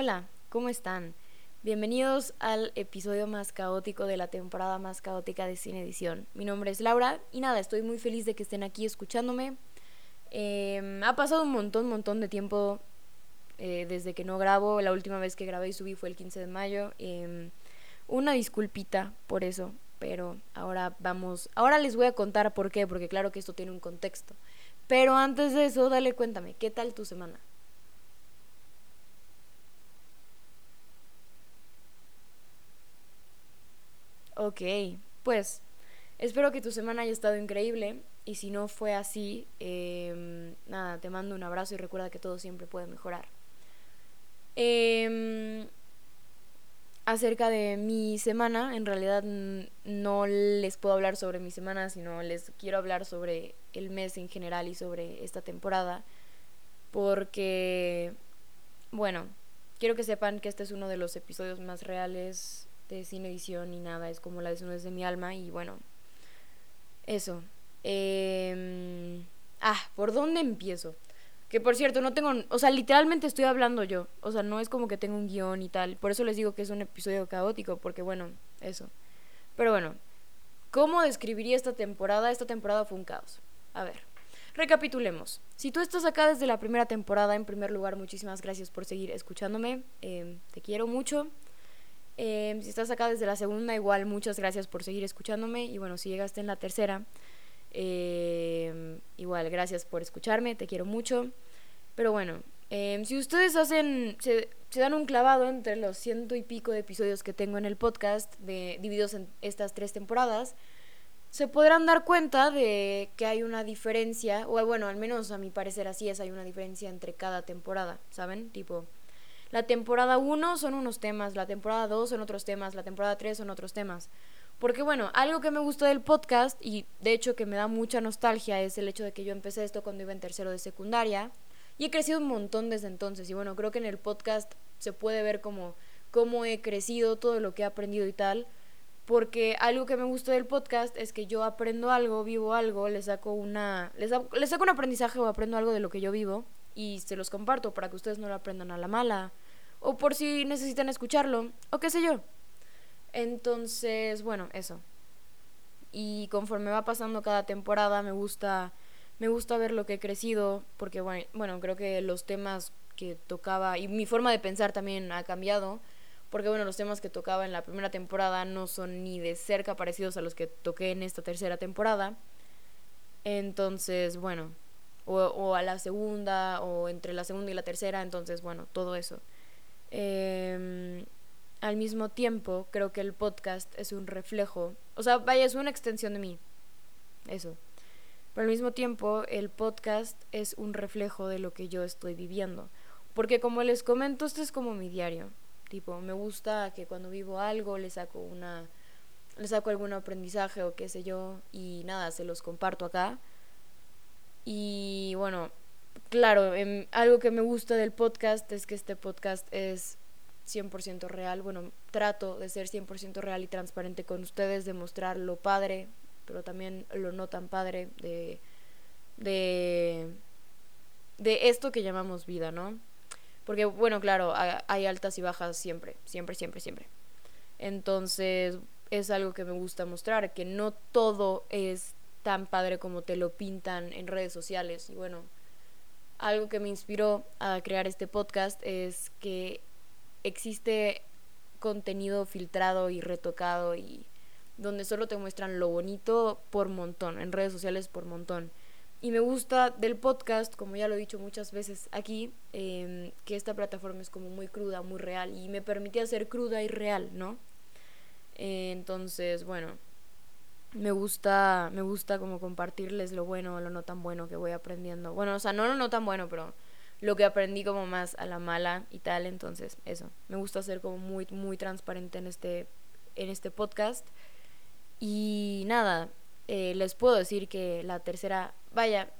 Hola, ¿cómo están? Bienvenidos al episodio más caótico de la temporada más caótica de Cine Edición. Mi nombre es Laura y nada, estoy muy feliz de que estén aquí escuchándome. Em, ha pasado un montón, montón de tiempo eh, desde que no grabo. La última vez que grabé y subí fue el 15 de mayo. Em, una disculpita por eso, pero ahora vamos, ahora les voy a contar por qué, porque claro que esto tiene un contexto. Pero antes de eso, dale cuéntame, ¿qué tal tu semana? Ok, pues espero que tu semana haya estado increíble y si no fue así, em, nada, te mando un abrazo y recuerda que todo siempre puede mejorar. Eh, acerca de mi semana. En realidad no les puedo hablar sobre mi semana, sino les quiero hablar sobre el mes en general y sobre esta temporada. Porque, bueno, quiero que sepan que este es uno de los episodios más reales de Edición y nada, es como la desnudez de mi alma y bueno, eso. Eh... Ah, ¿por dónde empiezo? Que por cierto, no tengo, o sea, literalmente estoy hablando yo. O sea, no es como que tengo un guion y tal. Por eso les digo que es un episodio caótico, porque bueno, eso. Pero bueno, ¿cómo describiría esta temporada? Esta temporada fue un caos. A ver, recapitulemos. Si tú estás acá desde la primera temporada, en primer lugar, muchísimas gracias por seguir escuchándome. Em, te quiero mucho. Em, si estás acá desde la segunda, igual, muchas gracias por seguir escuchándome. Y bueno, si llegaste en la tercera, eh, igual, gracias por escucharme, te quiero mucho. Pero bueno, eh, si ustedes hacen, se, dan un clavado entre los ciento y pico de episodios que tengo en el podcast, divididos en estas tres temporadas, se podrán dar cuenta de que hay una diferencia, o bueno, al menos a mi parecer así es, hay una diferencia entre cada temporada, ¿saben? Tipo, la temporada 1 son unos temas, la temporada 2 son otros temas, la temporada 3 son otros temas. Porque bueno, algo que me gustó del podcast y de hecho que me da mucha nostalgia es el hecho de que yo empecé esto cuando iba en tercero de secundaria y he crecido un montón desde entonces. Y bueno, creo que en el podcast se puede ver como cómo he crecido, todo lo que he aprendido y tal. Porque algo que me gustó del podcast es que yo aprendo algo, vivo algo, le saco una. Les, les saco un aprendizaje o aprendo algo de lo que yo vivo y se los comparto para que ustedes no lo aprendan a la mala. O por si necesitan escucharlo, o qué sé yo. Entonces, bueno, eso. Y conforme va pasando cada temporada, me gusta, me gusta ver lo que he crecido, porque bueno, creo que los temas que tocaba, y mi forma de pensar también ha cambiado, porque bueno, los temas que tocaba en la primera temporada no son ni de cerca parecidos a los que toqué en esta tercera temporada. Entonces, bueno, o, o a la segunda, o entre la segunda y la tercera, entonces, bueno, todo eso. Eh, al mismo tiempo creo que el podcast es un reflejo, o sea, vaya, es una extensión de mí, eso. Pero al mismo tiempo el podcast es un reflejo de lo que yo estoy viviendo. Porque como les comento, esto es como mi diario. Tipo, me gusta que cuando vivo algo le saco una le saco algún aprendizaje o qué sé yo y nada, se los comparto acá. Y bueno, claro, em, algo que me gusta del podcast es que este podcast es 100% real. Bueno, trato de ser 100% real y transparente con ustedes, de mostrar lo padre, pero también lo no tan padre de, de, de esto que llamamos vida, ¿no? Porque, bueno, claro, hay altas y bajas siempre, siempre, siempre, siempre. Entonces, es algo que me gusta mostrar, que no todo es tan padre como te lo pintan en redes sociales. Y bueno, algo que me inspiró a crear este podcast es que existe contenido filtrado y retocado y donde solo te muestran lo bonito por montón, en redes sociales por montón. Y me gusta del podcast, como ya lo he dicho muchas veces aquí, em, que esta plataforma es como muy cruda, muy real y me permitía ser cruda y real, ¿no? entonces, bueno, me gusta, me gusta como compartirles lo bueno o lo no tan bueno que voy aprendiendo. Bueno, o sea, no lo no tan bueno, pero lo que aprendí como más a la mala y tal, entonces eso, me gusta ser como muy muy transparente en este en este podcast y nada, eh, les puedo decir que la tercera, vaya,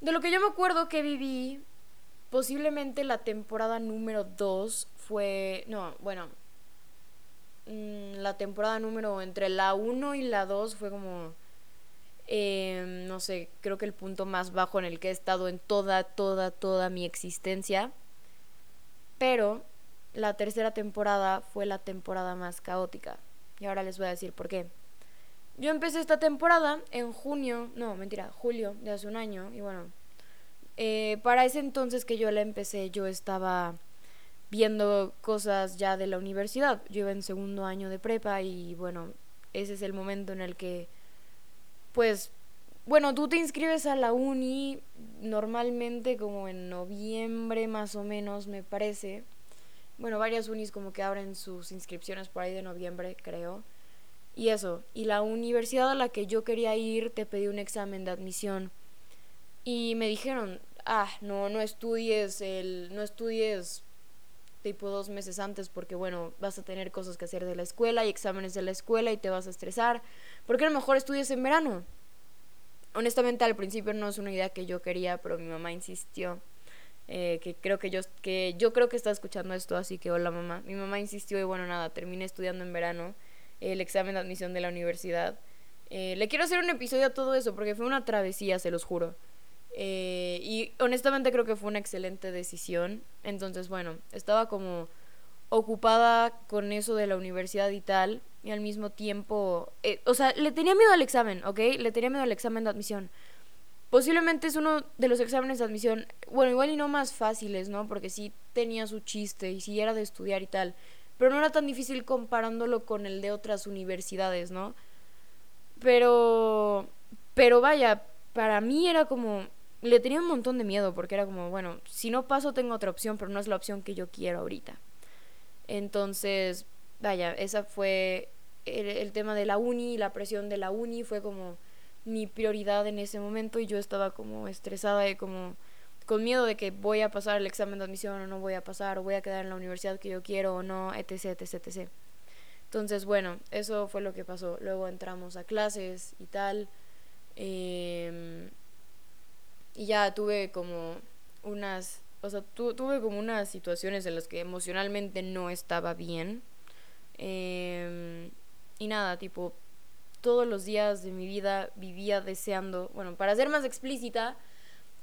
de lo que yo me acuerdo que viví, posiblemente la temporada número 2 fue, no, bueno, mm, la temporada número entre la 1 y la 2 fue como Em, no sé, creo que el punto más bajo en el que he estado en toda, toda, toda mi existencia. Pero la tercera temporada fue la temporada más caótica. Y ahora les voy a decir por qué. Yo empecé esta temporada en junio, no, mentira, julio de hace un año. Y bueno, eh, para ese entonces que yo la empecé, yo estaba viendo cosas ya de la universidad. Yo iba en segundo año de prepa y bueno, ese es el momento en el que, pues, bueno, tú te inscribes a la uni normalmente como en noviembre más o menos, me parece. Bueno, varias unis como que abren sus inscripciones por ahí de noviembre, creo. Y eso, y la universidad a la que yo quería ir te pedí un examen de admisión. Y me dijeron, ah, no, no estudies el, no estudies tipo dos meses antes porque bueno, vas a tener cosas que hacer de la escuela y exámenes de la escuela y te vas a estresar. porque a lo mejor estudias en verano? Honestamente al principio no es una idea que yo quería, pero mi mamá insistió. Eh, que creo que yo que yo creo que está escuchando esto, así que hola mamá. Mi mamá insistió y bueno nada, terminé estudiando en verano el examen de admisión de la universidad. Eh, le quiero hacer un episodio a todo eso porque fue una travesía, se los juro. Eh, y honestamente creo que fue una excelente decisión. Entonces, bueno, estaba como ocupada con eso de la universidad y tal. Y al mismo tiempo, eh, o sea, le tenía miedo al examen, ¿ok? Le tenía miedo al examen de admisión. Posiblemente es uno de los exámenes de admisión, bueno, igual y no más fáciles, ¿no? Porque sí tenía su chiste y sí era de estudiar y tal. Pero no era tan difícil comparándolo con el de otras universidades, ¿no? Pero, pero vaya, para mí era como, le tenía un montón de miedo porque era como, bueno, si no paso tengo otra opción, pero no es la opción que yo quiero ahorita. Entonces, vaya, esa fue el, tema de la uni, la presión de la uni fue como mi prioridad en ese momento y yo estaba como estresada y como con miedo de que voy a pasar el examen de admisión o no voy a pasar o voy a quedar en la universidad que yo quiero o no, etc, etc, etc. Entonces, bueno, eso fue lo que pasó. Luego entramos a clases y tal. Eh, y ya tuve como unas, o sea, tuve como unas situaciones en las que emocionalmente no estaba bien. Em, y nada, tipo, todos los días de mi vida vivía deseando, bueno, para ser más explícita,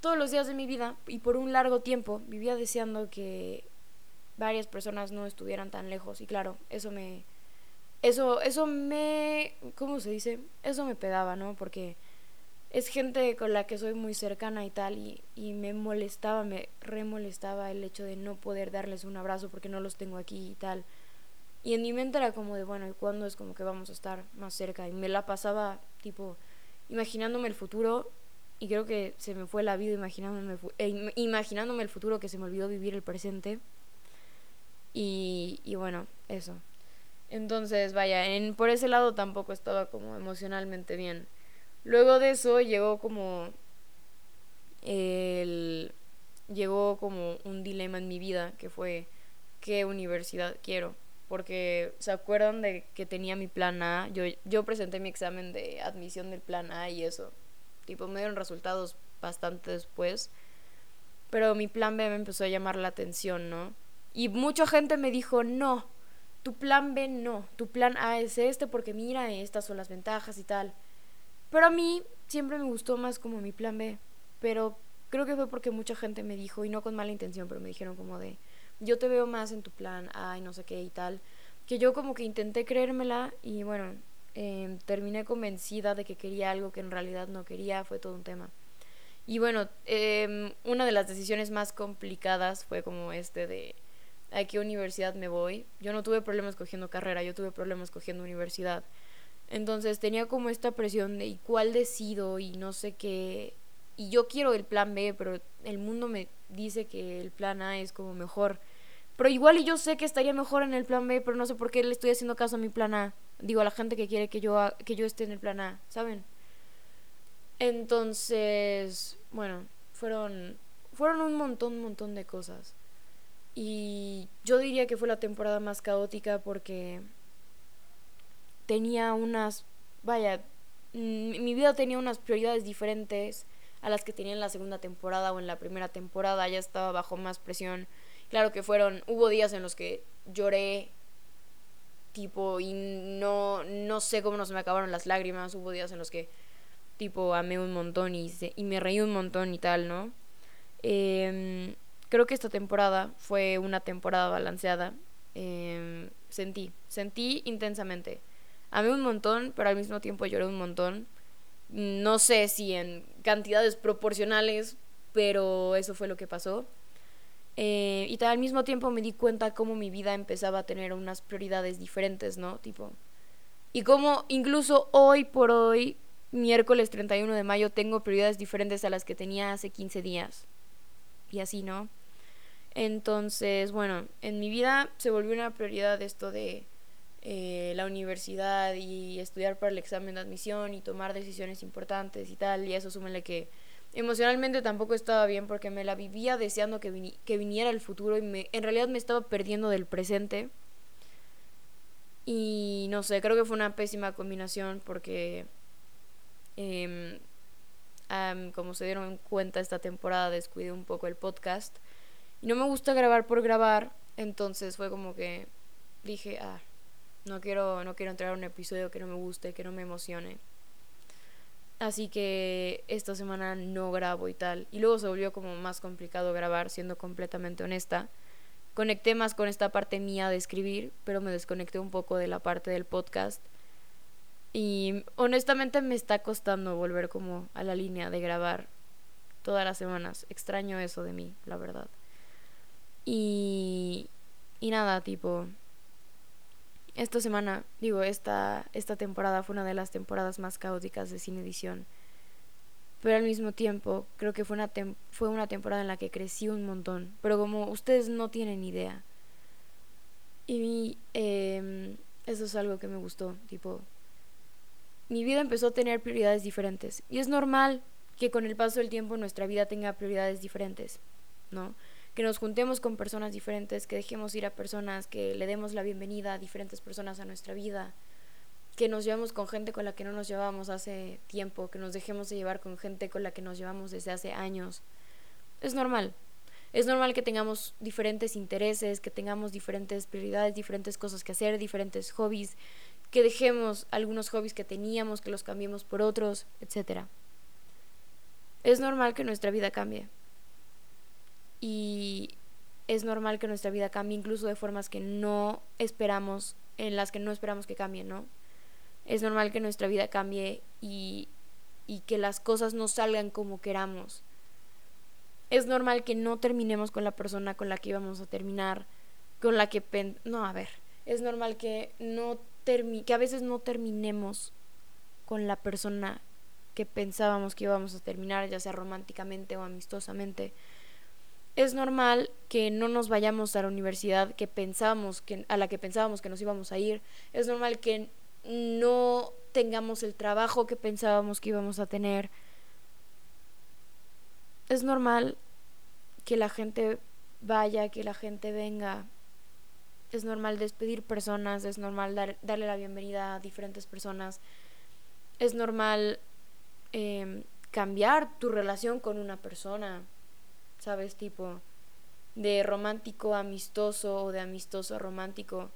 todos los días de mi vida y por un largo tiempo vivía deseando que varias personas no estuvieran tan lejos y claro, eso me eso eso me ¿cómo se dice? Eso me pegaba, ¿no? Porque es gente con la que soy muy cercana y tal, y, y me molestaba, me remolestaba el hecho de no poder darles un abrazo porque no los tengo aquí y tal. Y en mi mente era como de, bueno, ¿y cuándo es como que vamos a estar más cerca? Y me la pasaba, tipo, imaginándome el futuro, y creo que se me fue la vida imaginándome, eh, imaginándome el futuro que se me olvidó vivir el presente. Y, y bueno, eso. Entonces, vaya, en, por ese lado tampoco estaba como emocionalmente bien. Luego de eso llegó como el llegó como un dilema en mi vida que fue qué universidad quiero porque se acuerdan de que tenía mi plan A yo yo presenté mi examen de admisión del plan A y eso tipo me dieron resultados bastante después pero mi plan B me empezó a llamar la atención no y mucha gente me dijo no tu plan B no tu plan A es este porque mira estas son las ventajas y tal pero a mí siempre me gustó más como mi plan B. Pero creo que fue porque mucha gente me dijo, y no con mala intención, pero me dijeron como de, yo te veo más en tu plan A y no sé qué y tal. Que yo como que intenté creérmela y bueno, em, terminé convencida de que quería algo que en realidad no quería, fue todo un tema. Y bueno, em, una de las decisiones más complicadas fue como este de a qué universidad me voy. Yo no tuve problemas cogiendo carrera, yo tuve problemas cogiendo universidad. Entonces tenía como esta presión de ¿y cuál decido? y no sé qué. Y yo quiero el plan B, pero el mundo me dice que el plan A es como mejor. Pero igual y yo sé que estaría mejor en el plan B, pero no sé por qué le estoy haciendo caso a mi plan A. Digo, a la gente que quiere que yo, que yo esté en el plan A, ¿saben? Entonces, bueno, fueron, fueron un montón, un montón de cosas. Y yo diría que fue la temporada más caótica porque tenía unas, vaya, mm, mi vida tenía unas prioridades diferentes a las que tenía en la segunda temporada o en la primera temporada, ya estaba bajo más presión. Claro que fueron, hubo días en los que lloré tipo y no no sé cómo no se me acabaron las lágrimas, hubo días en los que tipo amé un montón y, y me reí un montón y tal, ¿no? Em, creo que esta temporada fue una temporada balanceada. Em, sentí, sentí intensamente. Amé un montón, pero al mismo tiempo lloré un montón. No sé si en cantidades proporcionales, pero eso fue lo que pasó. Eh, y al mismo tiempo me di cuenta cómo mi vida empezaba a tener unas prioridades diferentes, ¿no? Tipo. Y cómo incluso hoy por hoy, miércoles 31 de mayo, tengo prioridades diferentes a las que tenía hace 15 días. Y así, ¿no? Entonces, bueno, en mi vida se volvió una prioridad esto de eh, la universidad y estudiar para el examen de admisión y tomar decisiones importantes y tal. Y eso súmele que emocionalmente tampoco estaba bien porque me la vivía deseando que, que viniera el futuro y me, en realidad me estaba perdiendo del presente. Y no sé, creo que fue una pésima combinación porque, em, como se dieron cuenta esta temporada, descuidé un poco el podcast. Y no me gusta grabar por grabar, entonces fue como que dije, ah, no quiero, no quiero entrar a un episodio que no me guste, que no me emocione. Así que esta semana no grabo y tal. Y luego se volvió como más complicado grabar, siendo completamente honesta. Conecté más con esta parte mía de escribir, pero me desconecté un poco de la parte del podcast. Y honestamente me está costando volver como a la línea de grabar todas las semanas. Extraño eso de mí, la verdad. Y, y nada, tipo, esta semana, digo, esta, esta temporada fue una de las temporadas más caóticas de Cine Edición. Pero al mismo tiempo, creo que fue una, fue una temporada en la que crecí un montón. Pero como ustedes no tienen idea. Y eh, eso es algo que me gustó. Tipo, mi vida empezó a tener prioridades diferentes. Y es normal que con el paso del tiempo nuestra vida tenga prioridades diferentes, ¿no? Que nos juntemos con personas diferentes, que dejemos ir a personas, que le demos la bienvenida a diferentes personas a nuestra vida, que nos llevamos con gente con la que no nos llevábamos hace tiempo, que nos dejemos de llevar con gente con la que nos llevamos desde hace años. Es normal. Es normal que tengamos diferentes intereses, que tengamos diferentes prioridades, diferentes cosas que hacer, diferentes hobbies, que dejemos algunos hobbies que teníamos, que los cambiemos por otros, etc. Es normal que nuestra vida cambie y es normal que nuestra vida cambie incluso de formas que no esperamos, en las que no esperamos que cambien, ¿no? Es normal que nuestra vida cambie y, y que las cosas no salgan como queramos. Es normal que no terminemos con la persona con la que íbamos a terminar, con la que... no, a ver, es normal que, no termi que a veces no terminemos con la persona que pensábamos que íbamos a terminar, ya sea románticamente o amistosamente es normal que no nos vayamos a la universidad que pensábamos que a la que pensábamos que nos íbamos a ir. Es normal que no tengamos el trabajo que pensábamos que íbamos a tener. Es normal que la gente vaya, que la gente venga. Es normal despedir personas, es normal darle la bienvenida a diferentes personas. Es normal em, cambiar tu relación con una persona ¿sabes? Tipo de romántico amistoso o de amistoso a romántico.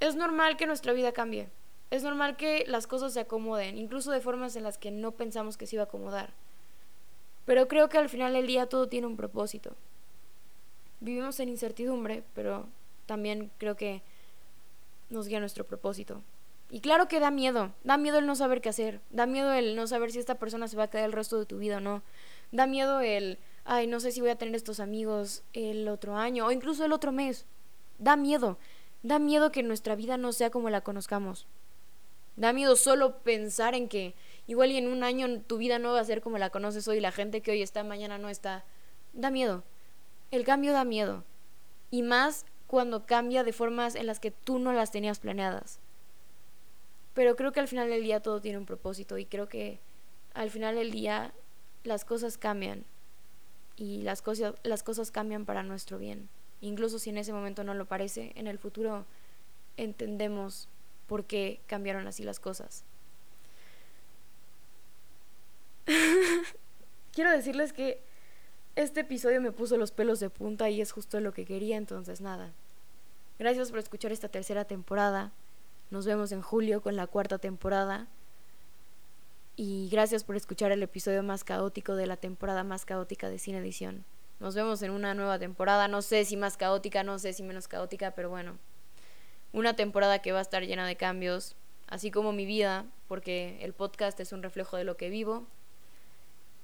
Es normal que nuestra vida cambie. Es normal que las cosas se acomoden, incluso de formas en las que no pensamos que se iba a acomodar. Pero creo que al final del día todo tiene un propósito. Vivimos en incertidumbre, pero también creo que nos guía nuestro propósito. Y claro que da miedo, da miedo el no saber qué hacer, da miedo el no saber si esta persona se va a quedar el resto de tu vida o no, da miedo el ay, no sé si voy a tener estos amigos el otro año o incluso el otro mes. Da miedo, da miedo que nuestra vida no sea como la conozcamos. Da miedo solo pensar en que igual y en un año tu vida no va a ser como la conoces hoy, la gente que hoy está mañana no está. Da miedo. El cambio da miedo. Y más cuando cambia de formas en las que tú no las tenías planeadas. Pero creo que al final del día todo tiene un propósito y creo que al final del día las cosas cambian y las, cosas, las cosas cambian para nuestro bien. Incluso si en ese momento no lo parece, en el futuro entendemos por qué cambiaron así las cosas. Quiero decirles que este episodio me puso los pelos de punta y es justo lo que quería, entonces nada. Gracias por escuchar esta tercera temporada. Nos vemos en julio con la cuarta temporada. Y gracias por escuchar el episodio más caótico de la temporada más caótica de Cine Edición. nos vemos en una nueva temporada. No sé si más caótica, no sé si menos caótica, pero bueno. Una temporada que va a estar llena de cambios, así como mi vida, porque el podcast es un reflejo de lo que vivo.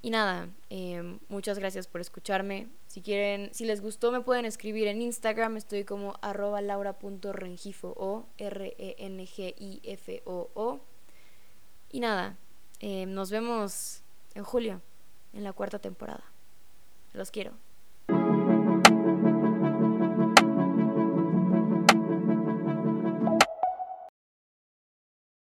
Y nada, em, muchas gracias por escucharme. Si quieren, si les gustó, me pueden escribir en Instagram. Estoy como arroba laura.rengifo o R-E-N-G-I-F-O-O. -O. Y nada, em, nos vemos en julio, en la cuarta temporada. Los quiero.